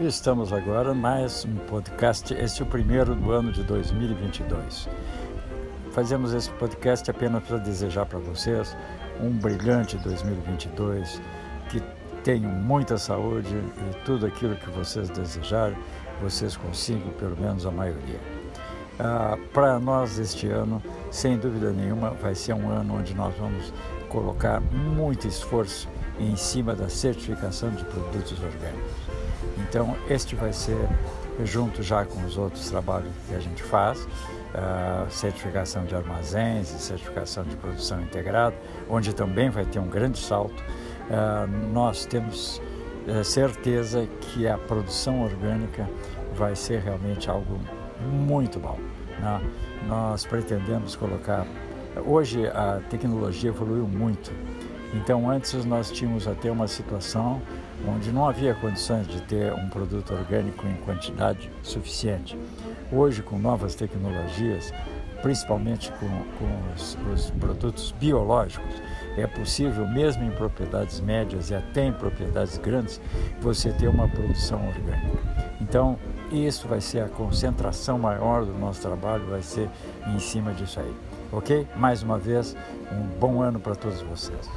estamos agora mais um podcast, este é o primeiro do ano de 2022. Fazemos esse podcast apenas para desejar para vocês um brilhante 2022, que tenham muita saúde e tudo aquilo que vocês desejarem, vocês consigam pelo menos a maioria. Ah, para nós este ano, sem dúvida nenhuma, vai ser um ano onde nós vamos colocar muito esforço em cima da certificação de produtos orgânicos. Então, este vai ser, junto já com os outros trabalhos que a gente faz, uh, certificação de armazéns e certificação de produção integrada, onde também vai ter um grande salto. Uh, nós temos uh, certeza que a produção orgânica vai ser realmente algo muito bom. Né? Nós pretendemos colocar. Hoje a tecnologia evoluiu muito então, antes nós tínhamos até uma situação onde não havia condições de ter um produto orgânico em quantidade suficiente. Hoje, com novas tecnologias, principalmente com, com os, os, produtos biológicos, é possível, mesmo em propriedades médias e até em propriedades grandes, você ter uma produção orgânica. Então, isso vai ser a concentração maior do nosso trabalho, vai ser em cima disso aí. Ok? Mais uma vez, um bom ano para todos vocês.